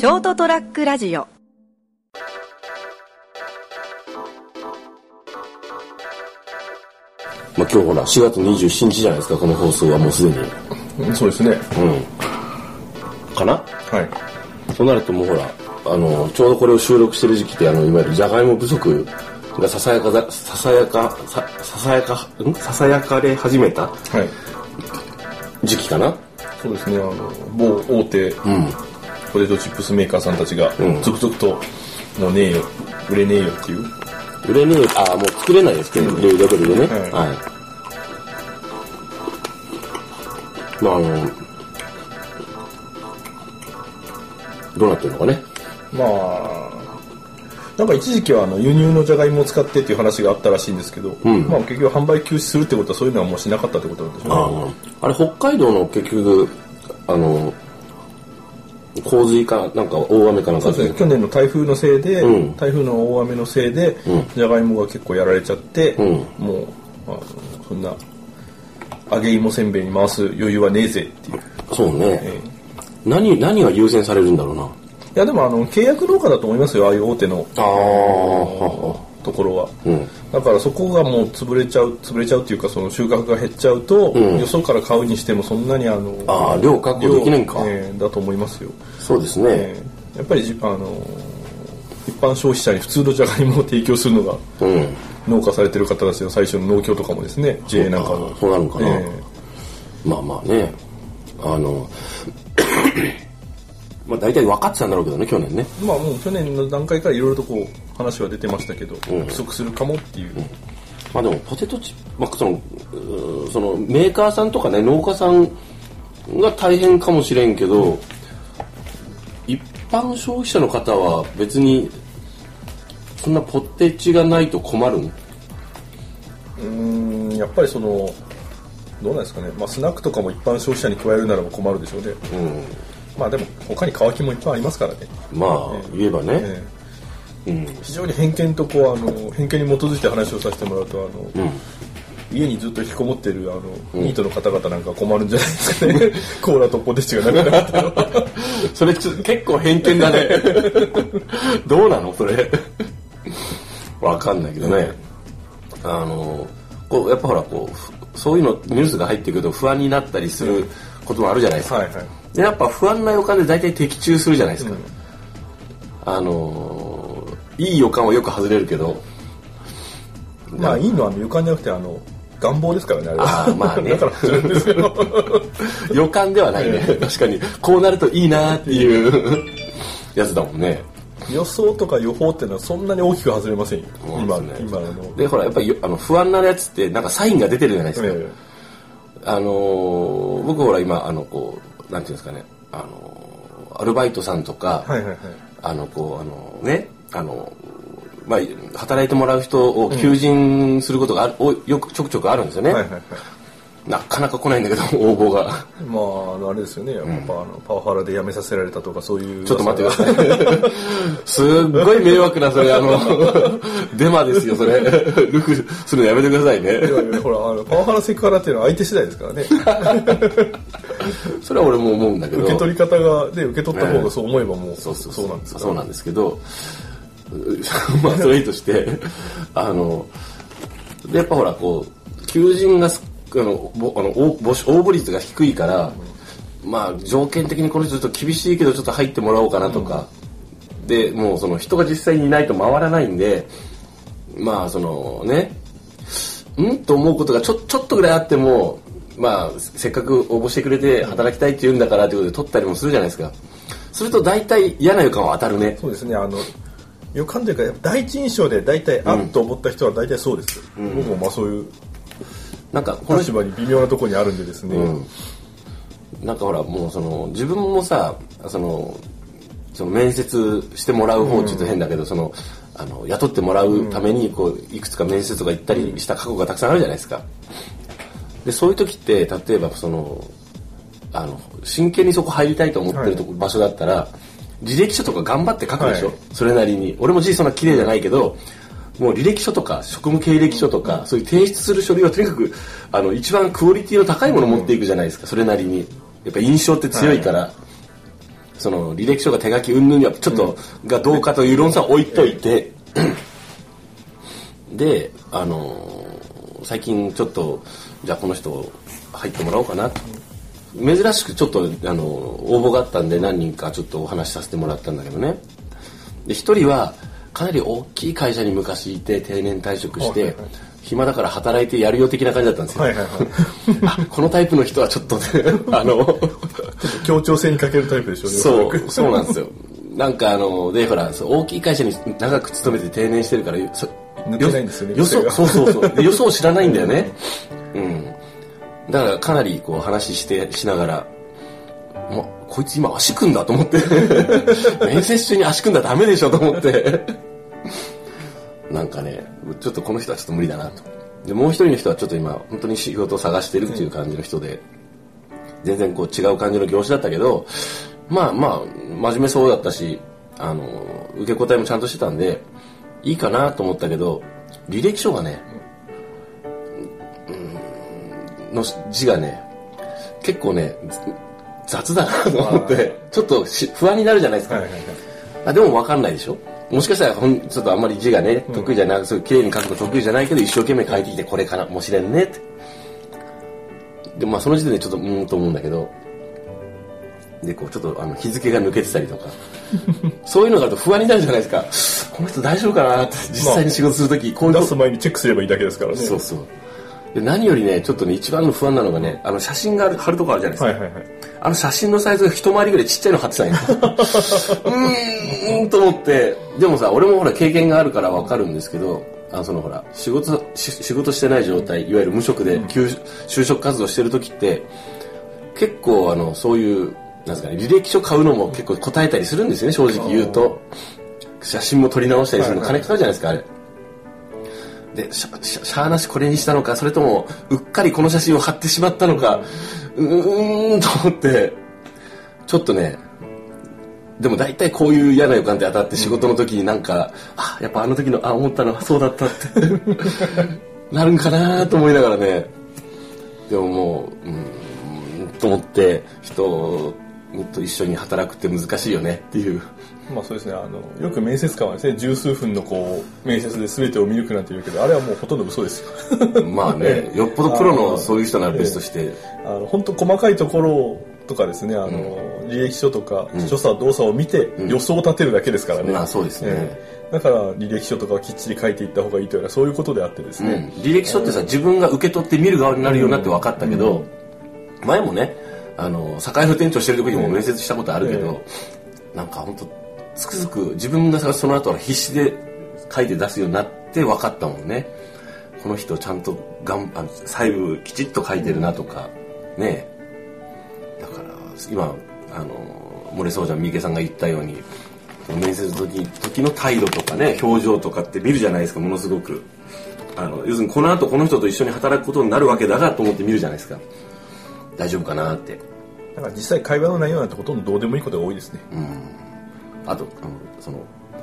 ショートトラックラジオ。まあ、今日ほら4月27日じゃないですかこの放送はもうすでに。うんそうですね。うん。かな？はい。そうなるともうほらあのちょうどこれを収録してる時期であのいわゆるじゃがいも不足がささやかざささやかさささやかん？ささやかれ始めたはい。時期かな？そうですねあの某大手うんポテトチップスメーカーさんたちがうん。続々ともうねえよ売れねえよっていう。売れねえああもう作れないですけどレベルでね。はい。はい。まああのどうなってるのかね。まあなんか一時期はあの輸入のじゃがいもを使ってっていう話があったらしいんですけど、ん。まあ結局販売休止するってことはそういうのはもうしなかったってことなんでしょうね。ああれ北海道の結局あの洪水かなんか大雨かなんかそうですね。去年の台風のせいで、うん。台風の大雨のせいで、うん。じゃがいもが結構やられちゃって、うん。もうあのそんな揚げ芋せんべいに回す余裕はねえぜっていう、そうね、え何何が優先されるんだろうな。ーいやでもあの契約農家だと思いますよああいう大手の。ああところは、うん。だからそこがもう潰れちゃう潰れちゃうっていうかその収穫が減っちゃうと、うん。よそから買うにしてもそんなにあのあー量確保できないんか。量えーだと思いますよ、そうですね、えーやっぱりじあの一般消費者に普通のじゃがいもを提供するのがうん。農家されてる方たちの最初の農協とかもですね JA なんかの。そうなるのかな、えまあまあね。あのまあ大体分かってたんだろうけどね去年ね。えまあもう去年の段階からいろいろとこう話は出てましたけど、うん。不足するかもっていう、まあでもポテトチップ、まあ、そのそのメーカーさんとかね農家さんが大変かもしれんけど、一般消費者の方は別にそんなポテチがないと困るん？うーんやっぱりそのどうなんですかね、まあ、スナックとかも一般消費者に加えるならば困るでしょうね、うんまあでも他に乾きもいっぱいありますからね、まあ言えばね、えうん。え非常に偏見とこうあの偏見に基づいて話をさせてもらうとあの、うん。家にずっと引きこもってるあの、ニートの方々なんか困るんじゃないですかね。コーラとポテチがなくなったら。それちょ結構偏見だね。どうなの？それ。わかんないけどね。あのこうやっぱほらこうふそういうのニュースが入ってくると不安になったりすることもあるじゃないですか、はいはいでやっぱ不安な予感で大体的中するじゃないですか、うん。あのいい予感はよく外れるけど。まあいいのは予感じゃなくてあの願望ですからねあれは。あーまあね。だから外れるんですけど。予感ではないね。確かに。こうなるといいなっていうやつだもんね。予想とか予報っていうのはそんなに大きく外れませんよ。今ね。今あの。でほらやっぱりあの不安なやつってなんかサインが出てるじゃないですか、え。あのー僕ほら今あのこうなんていうんですかね。あのーアルバイトさんとか、えはいはいはい。あのこうあのねあのまあ働いてもらう人を求人することがある、およくちょくちょくあるんですよね、はいはいはい。なかなか来ないんだけど 応募が。まああのあれですよね。やっぱあのパワハラで辞めさせられたとかそういう。ちょっと待ってくださいすっごい迷惑なそれ。あの デマですよそれ。ルフするのやめてくださいね。いやいやほらあのパワハラセクハラっていうのは相手次第ですからね それは俺も思うんだけど。受け取り方がで受け取った方がそう思えばもうそうそうそう。なんですそうなんですけどう まあそれいいとしてあのでやっぱほらこう求人がすあのぼあの応募し応募率が低いから、まあ条件的にこの人ちょっと厳しいけどちょっと入ってもらおうかなとか、でもうその人が実際にいないと回らないんでまあそのねん？と思うことがちょちょっとぐらいあってもまあせっかく応募してくれて働きたいって言うんだからということで取ったりもするじゃないですか。すると大体嫌な予感は当たるね。そうですね。あの予感というか第一印象で大体あっと思った人は大体そうです、僕もまあそういうなんかこの立場に微妙なところにあるんでですね、うん。なんかほらもうその自分もさそのその面接してもらう方ちょっと変だけど、そのあの雇ってもらうためにこういくつか面接とか行ったりした過去がたくさんあるじゃないですか。でそういう時って例えばそのあの真剣にそこ入りたいと思ってるとこ、場所だったら履歴書とか頑張って書くでしょ、はい。それなりに。俺も字そんな綺麗じゃないけど、もう履歴書とか職務経歴書とか、そういう提出する書類はとにかくあの一番クオリティの高いものを持っていくじゃないですか、それなりに。やっぱ印象って強いから、その履歴書が手書き云々にはちょっと、がどうかという論争は置いといて、であのー最近ちょっとじゃあこの人入ってもらおうかな。と珍しくちょっとあの応募があったんで何人かちょっとお話しさせてもらったんだけどね。で一人はかなり大きい会社に昔いて定年退職して、はいはいはい。暇だから働いてやるよ的な感じだったんですよ、はいはいはい。あこのタイプの人はちょっとね あの協調性に欠けるタイプでしょうねそうそうなんですよ。なんかあのでほら大きい会社に長く勤めて定年してるからそ抜けないんですよねよそ癖が。そうそうそう。でよそを知らないんだよね うん。だからかなりこう話してしながらもこいつ今足組んだと思って。面接中に足組んだらダメでしょと思って。なんかねちょっとこの人はちょっと無理だなと。でもう一人の人はちょっと今本当に仕事を探してるっていう感じの人で、全然こう違う感じの業種だったけどまあまあ真面目そうだったしあの受け答えもちゃんとしてたんでいいかなと思ったけど履歴書がね、の字がね結構ね雑だなと思ってちょっとし不安になるじゃないですか、はいはいはい。あでも分かんないでしょ？もしかしたらほんちょっとあんまり字がね得意じゃなく、そういう綺麗に書くの得意じゃないけど一生懸命書いてきてこれかなもしれんねって。でまあその時点でちょっとうーんと思うんだけどでこうちょっとあの日付が抜けてたりとか。そういうのがあると不安になるじゃないですか。この人大丈夫かなって実際に仕事する時こういうこ出す前にチェックすればいいだけですからね。そうそうで何よりねちょっとね一番の不安なのがねあの写真がある貼るとこあるじゃないですか、はいはいはいあの写真のサイズが一回りぐらいちっちゃいの貼ってたんよ。うーんと思って、でもさ、俺もほら経験があるからわかるんですけど、あのそのほら、仕事、し仕事してない状態、いわゆる無職で休就職活動してる時って、結構あの、そういう、なんですかね、履歴書買うのも結構答えたりするんですよね、正直言うと。写真も撮り直したりするの金かかるじゃないですか、あれ。でしゃしゃしゃーなしこれにしたのかそれともうっかりこの写真を貼ってしまったのかうーんと思ってちょっとねでも大体こういう嫌な予感って当たって仕事の時になんか、あやっぱあの時のあ思ったのはそうだったって なるんかなと思いながらねでももううーんと思って人と一緒に働くって難しいよねっていう。まあそうですねあのよく面接官はですね十数分のこう面接で全てを見抜くなんて言うけどあれはもうほとんど嘘ですよ。まあね よっぽどプロのそういう人なら別として。あの本当細かいところとかですねあの、履歴書とか所作動作を見て予想を立てるだけですからね、まあそうですね。ええ。だから履歴書とかをきっちり書いていった方がいいというのはそういうことであってですうん。ね、履歴書ってさ自分が受け取って見る側になるようになって分かったけど、前もねあの境の店長してる時にも面接したことあるけど、なんか本当つくづく自分がさその後は必死で書いて出すようになって分かったもんね。この人ちゃんとがんあの細部きちっと書いてるなとかね。だから今あの漏れそうじゃん三池さんが言ったように面接の時時の態度とかね表情とかって見るじゃないですかものすごく。あの要するにこの後この人と一緒に働くことになるわけだなと思って見るじゃないですか。大丈夫かなって。だから実際会話の内容なんてほとんどどうでもいいことが多いですね、あとあのその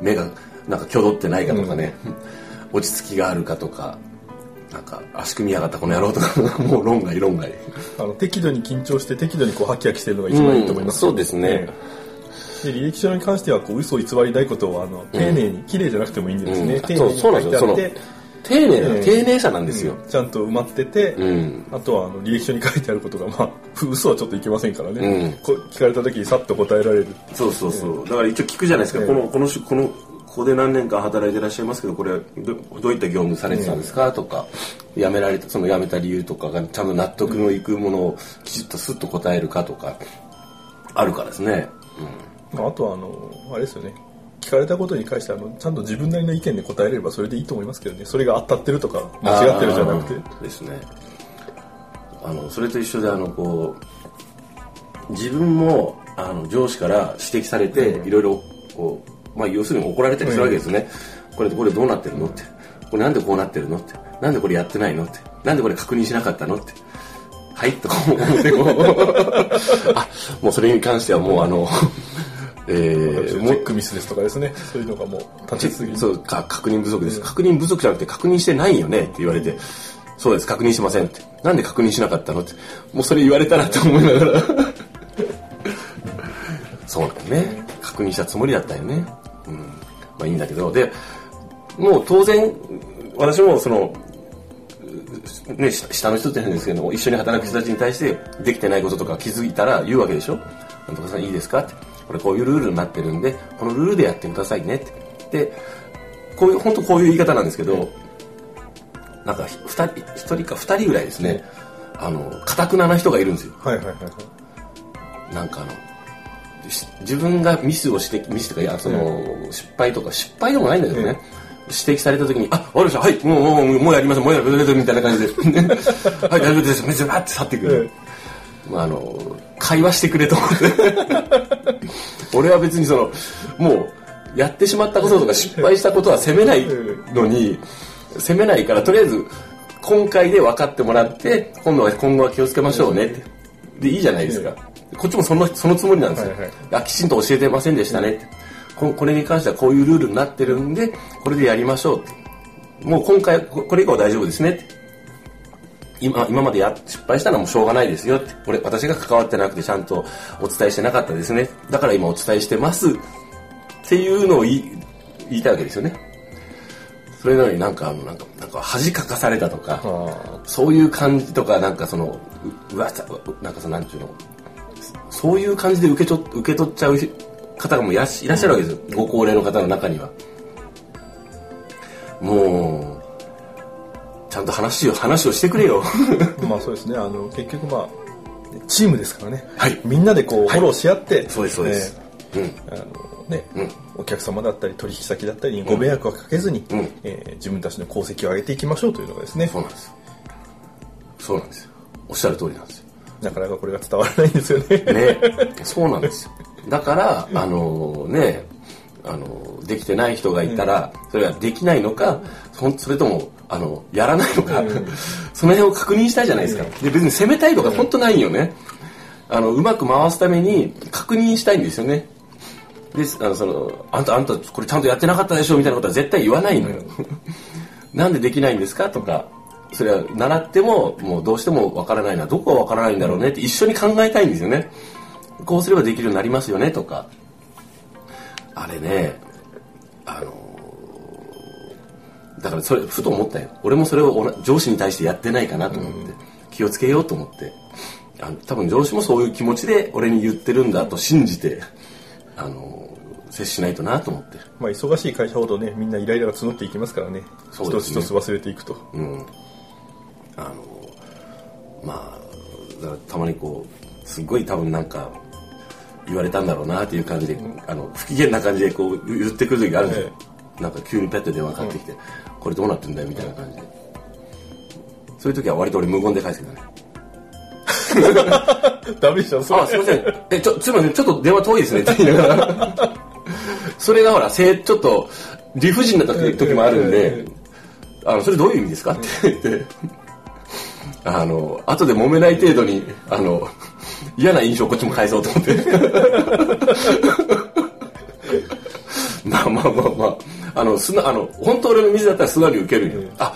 目がなんか挙動ってないかとかね、落ち着きがあるかとかなんか足組みやがったこの野郎とか もう論外論外。あの適度に緊張して適度にこうハキハキしてるのが一番いいと思います、うんそうですね。ええ。で履歴書に関してはこう嘘を偽りないことをあの丁寧に、綺麗じゃなくてもいいんでですね、うん。丁寧に書いてあって。丁寧な、ええ。丁寧さなんですよ、ちゃんと埋まってて、うん。あとはあの履歴書に書いてあることが、まあ、嘘はちょっといけませんからね、うん。こ聞かれた時にさっと答えられる。そうそうそう。だから一応聞くじゃないですか、ええ。このこのしこのここで何年間働いていらっしゃいますけどこれはどどういった業務されてたんですか、とか辞められたその辞めた理由とかがちゃんと納得のいくものをきちっとスッと答えるかとかあるからですね、まあ、あとはあのあれですよね。聞かれたことに関してあのちゃんと自分なりの意見で答えれればそれでいいと思いますけどね。それが当たってるとか間違ってるじゃなくて。ですねあのそれと一緒であのこう自分もあの上司から指摘されていろいろこう、まあ、要するに怒られたりするわけですね、これこれどうなってるのって。これなんでこうなってるのって。なんでこれやってないのって。なんでこれ確認しなかったのって。はいとか思ってこう。あもうそれに関してはもうあのえチー、もェックミスですとかですね。そういうのがもう立ちすぎそうか確認不足です、確認不足じゃなくて確認してないよねって言われてそうです確認しませんって。なんで確認しなかったのって。もうそれ言われたらって思いながら。そうなんね。確認したつもりだったよね。うん。まあいいんだけど。でもう当然私もそのね、下下の人って言うんですけど一緒に働く人たちに対してできてないこととか気づいたら言うわけでしょなんとかさんいいですか？ってこれこういうルールになってるんでこのルールでやってくださいねって。でこういう本当こういう言い方なんですけど、なんか2人1人か2人ぐらいですね。あのかたくなな人がいるんですよ。はいはいはいはい。なんかあのし自分がミスをしてミスとかいやその、失敗とか失敗でもないんだけどね、指摘された時に「あわかりました。はいもうもうもうもうやりますもうやります」みたいな感じで「はい大丈夫です。めっちゃバッて去ってくる、まあ、あの会話してくれと思って。俺は別にそのもうやってしまったこととか失敗したことは責めないのに責めないからとりあえず今回で分かってもらって今度は今後は気をつけましょうねって。でいいじゃないですか。こっちもそのそのつもりなんですよ、はいはいあきちんと教えてませんでしたねって。ここれに関してはこういうルールになってるんでこれでやりましょうって。もう今回ここれ以降は大丈夫ですねって。今今までや失敗したのはもうしょうがないですよって。俺私が関わってなくてちゃんとお伝えしてなかったですね。だから今お伝えしてますっていうのを言い言いたいわけですよねそれなのになんかなんかなんか恥かかされたとかあそういう感じとかなんかそのううわさなんかそのなんていうのそういう感じで受け取受け取っちゃう方がもういらっしいらっしゃるわけですよ、ご高齢の方の中には。もうちゃんと話を話をしてくれよ。あ まあそうですね。あの結局まあチームですからね、はい。みんなでこうフォローし合って、そうですそうです、うん。えーあのね、うん。お客様だったり取引先だったりにご迷惑をかけずに、うん。えー自分たちの功績を上げていきましょうというのがですね。そうなんですよ。そうなんですよ。おっしゃる通りなんですよ。なかなかこれが伝わらないんですよね。ね、そうなんですよ。だから、あのね、あのできてない人がいたら、それができないのか、それとも、あの、やらないのか、その辺を確認したいじゃないですか。で、別に攻めたいとか本当ないよね。あの、うまく回すために確認したいんですよね。で、あの、その、あんた、あんた、これちゃんとやってなかったでしょみたいなことは絶対言わないのよ。なんでできないんですかとか、それは習っても、もうどうしてもわからないな、どこがわからないんだろうねって一緒に考えたいんですよね。こうすればできるようになりますよねとか。あれね、あのだからそれ、ふと思ったよ。俺もそれを上司に対してやってないかなと思って、気をつけようと思って。あの多分上司もそういう気持ちで俺に言ってるんだと信じて、あの接しないとなと思って。まあ忙しい会社ほどねみんなイライラが募っていきますからね。そうですね。一つ一つ忘れていくと。うん、あのまあたまにこうすごい多分なんか言われたんだろうなっていう感じで、あの不機嫌な感じでこう言ってくる時があるんですよ、なんか急にペッて電話かかってきて、これどうなってんだよみたいな感じで。そういう時は割と俺無言で返すけどね。ダメでしたそれ。あすいません。えちょすいません。ちょっと電話遠いですね。って言いながらそれがほらせちょっと理不尽な時時もあるんであのそれどういう意味ですか？って言って。あの後で揉めない程度にあの嫌な印象をこっちも返そうと思って。まあまあまあまあ。あのすなあの本当俺の水だったら素直に受けるよ、あ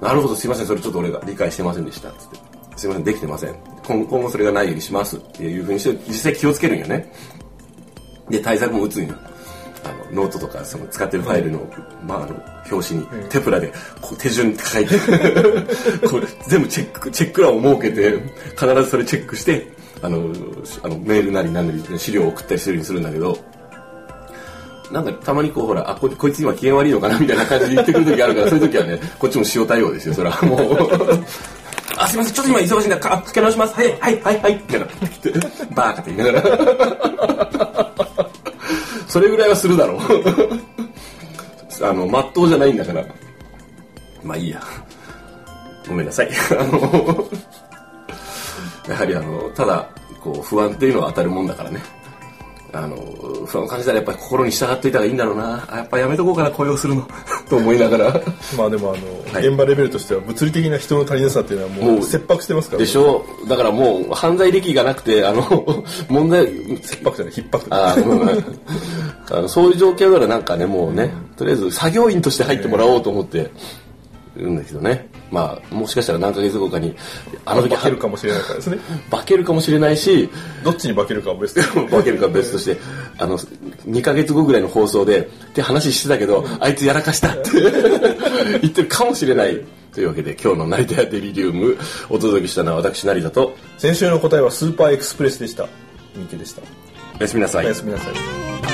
なるほどすいません。それちょっと俺が理解してませんでした。つって。すいませんできてません。今今後それがないようにします。っていうふうにして実際気をつけるんよね。で対策も打つんよあのノートとかその使ってるファイルの,、まあ、あの表紙にテプラでこう手順書いて これ全部チェックチェック欄を設けて必ずそれチェックしてあのあのメールなり何なり資料を送ったりするようにするんだけどなんかたまにこうほらあここいつ今機嫌悪いのかなみたいな感じで言ってくる時あるからそういう時はねこっちも塩対応ですよそれはもう。あすいませんちょっと今忙しいんだか付け直します。はいはいはいはいみたいな。バーカって言いながらそれぐらいはするだろう。あのまっとうじゃないんだから。まあいいや。ごめんなさい。あのやはりあのただこう不安っていうのは当たるもんだからね。あの不安を感じたらやっぱり心に従っていた方がいいんだろうな。あやっぱやめとこうかな雇用するのと思いながら。まあでもあの、はい。現場レベルとしては物理的な人の足りなさっていうのはももうう切迫してますから、でしょ？だからもう犯罪歴がなくてあの 問題切迫じゃない逼迫。あーうんあのそういう状況ならなんかねもうねとりあえず作業員として入ってもらおうと思ってるんだけどねまあもしかしたら何ヶ月後かにあの時化けるかもしれないからですね。化けるかもしれないしどっちに化けるかは別に化けるか別としてあの2ヶ月後ぐらいの放送でって話してたけどあいつやらかしたって 言ってるかもしれないというわけで今日の成田屋デリリウムお届けしたのは私成田と先週の答えはスーパーエクスプレスでした。三池でした。おやすみなさい。おやすみなさい